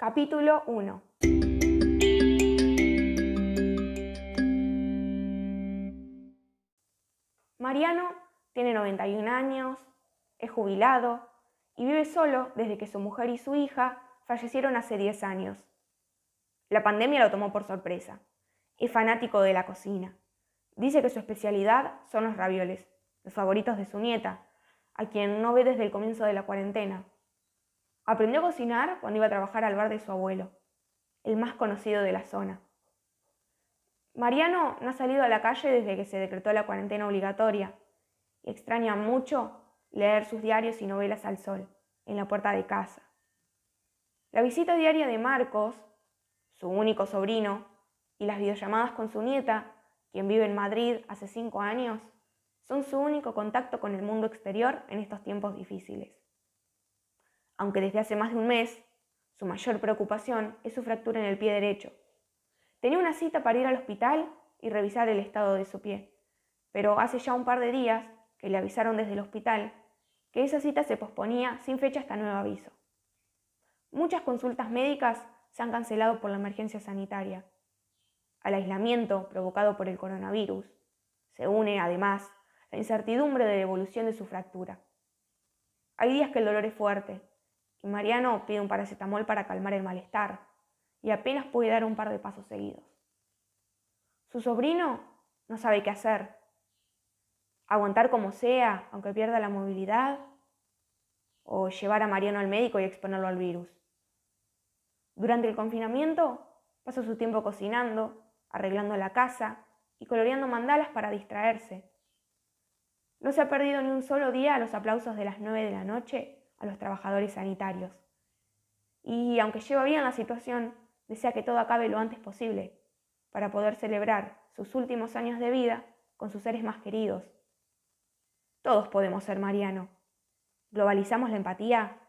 Capítulo 1 Mariano tiene 91 años, es jubilado y vive solo desde que su mujer y su hija fallecieron hace 10 años. La pandemia lo tomó por sorpresa. Es fanático de la cocina. Dice que su especialidad son los ravioles, los favoritos de su nieta, a quien no ve desde el comienzo de la cuarentena. Aprendió a cocinar cuando iba a trabajar al bar de su abuelo, el más conocido de la zona. Mariano no ha salido a la calle desde que se decretó la cuarentena obligatoria y extraña mucho leer sus diarios y novelas al sol, en la puerta de casa. La visita diaria de Marcos, su único sobrino, y las videollamadas con su nieta, quien vive en Madrid hace cinco años, son su único contacto con el mundo exterior en estos tiempos difíciles. Aunque desde hace más de un mes, su mayor preocupación es su fractura en el pie derecho. Tenía una cita para ir al hospital y revisar el estado de su pie, pero hace ya un par de días que le avisaron desde el hospital que esa cita se posponía sin fecha hasta nuevo aviso. Muchas consultas médicas se han cancelado por la emergencia sanitaria. Al aislamiento provocado por el coronavirus se une, además, la incertidumbre de la evolución de su fractura. Hay días que el dolor es fuerte Mariano pide un paracetamol para calmar el malestar y apenas puede dar un par de pasos seguidos. Su sobrino no sabe qué hacer. Aguantar como sea, aunque pierda la movilidad, o llevar a Mariano al médico y exponerlo al virus. Durante el confinamiento pasa su tiempo cocinando, arreglando la casa y coloreando mandalas para distraerse. No se ha perdido ni un solo día a los aplausos de las nueve de la noche a los trabajadores sanitarios. Y aunque lleva bien la situación, desea que todo acabe lo antes posible para poder celebrar sus últimos años de vida con sus seres más queridos. Todos podemos ser Mariano. Globalizamos la empatía